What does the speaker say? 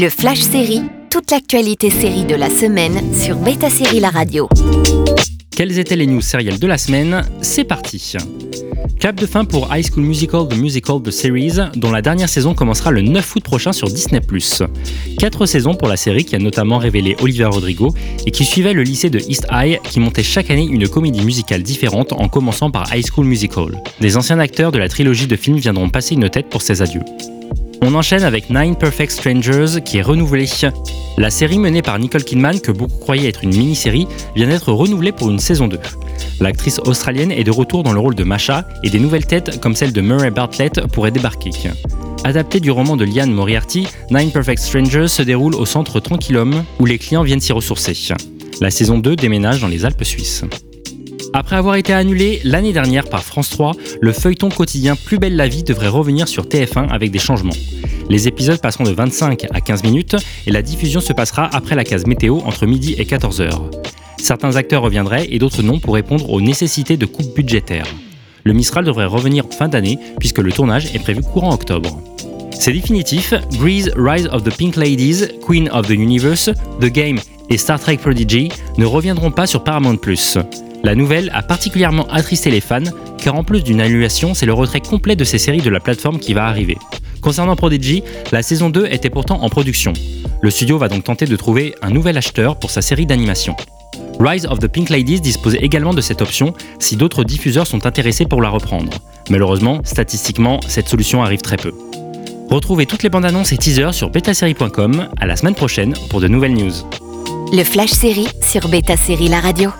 Le Flash Série, toute l'actualité série de la semaine sur Beta Série La Radio. Quelles étaient les news sérielles de la semaine C'est parti Cap de fin pour High School Musical The Musical The Series, dont la dernière saison commencera le 9 août prochain sur Disney+. Quatre saisons pour la série qui a notamment révélé Oliver Rodrigo et qui suivait le lycée de East High qui montait chaque année une comédie musicale différente en commençant par High School Musical. Des anciens acteurs de la trilogie de films viendront passer une tête pour ces adieux. On enchaîne avec Nine Perfect Strangers qui est renouvelée. La série menée par Nicole Kidman, que beaucoup croyaient être une mini-série, vient d'être renouvelée pour une saison 2. L'actrice australienne est de retour dans le rôle de Masha et des nouvelles têtes comme celle de Murray Bartlett pourraient débarquer. Adapté du roman de Liane Moriarty, Nine Perfect Strangers se déroule au centre Tranquillum où les clients viennent s'y ressourcer. La saison 2 déménage dans les Alpes suisses. Après avoir été annulé l'année dernière par France 3, le feuilleton quotidien Plus belle la vie devrait revenir sur TF1 avec des changements. Les épisodes passeront de 25 à 15 minutes et la diffusion se passera après la case météo entre midi et 14h. Certains acteurs reviendraient et d'autres non pour répondre aux nécessités de coupes budgétaires. Le Mistral devrait revenir en fin d'année puisque le tournage est prévu courant octobre. C'est définitif, Grease Rise of the Pink Ladies, Queen of the Universe, The Game et Star Trek Prodigy ne reviendront pas sur Paramount+. La nouvelle a particulièrement attristé les fans, car en plus d'une annulation, c'est le retrait complet de ces séries de la plateforme qui va arriver. Concernant Prodigy, la saison 2 était pourtant en production. Le studio va donc tenter de trouver un nouvel acheteur pour sa série d'animation. Rise of the Pink Ladies dispose également de cette option si d'autres diffuseurs sont intéressés pour la reprendre. Malheureusement, statistiquement, cette solution arrive très peu. Retrouvez toutes les bandes annonces et teasers sur betasérie.com. À la semaine prochaine pour de nouvelles news. Le Flash Série sur Beta Série La Radio.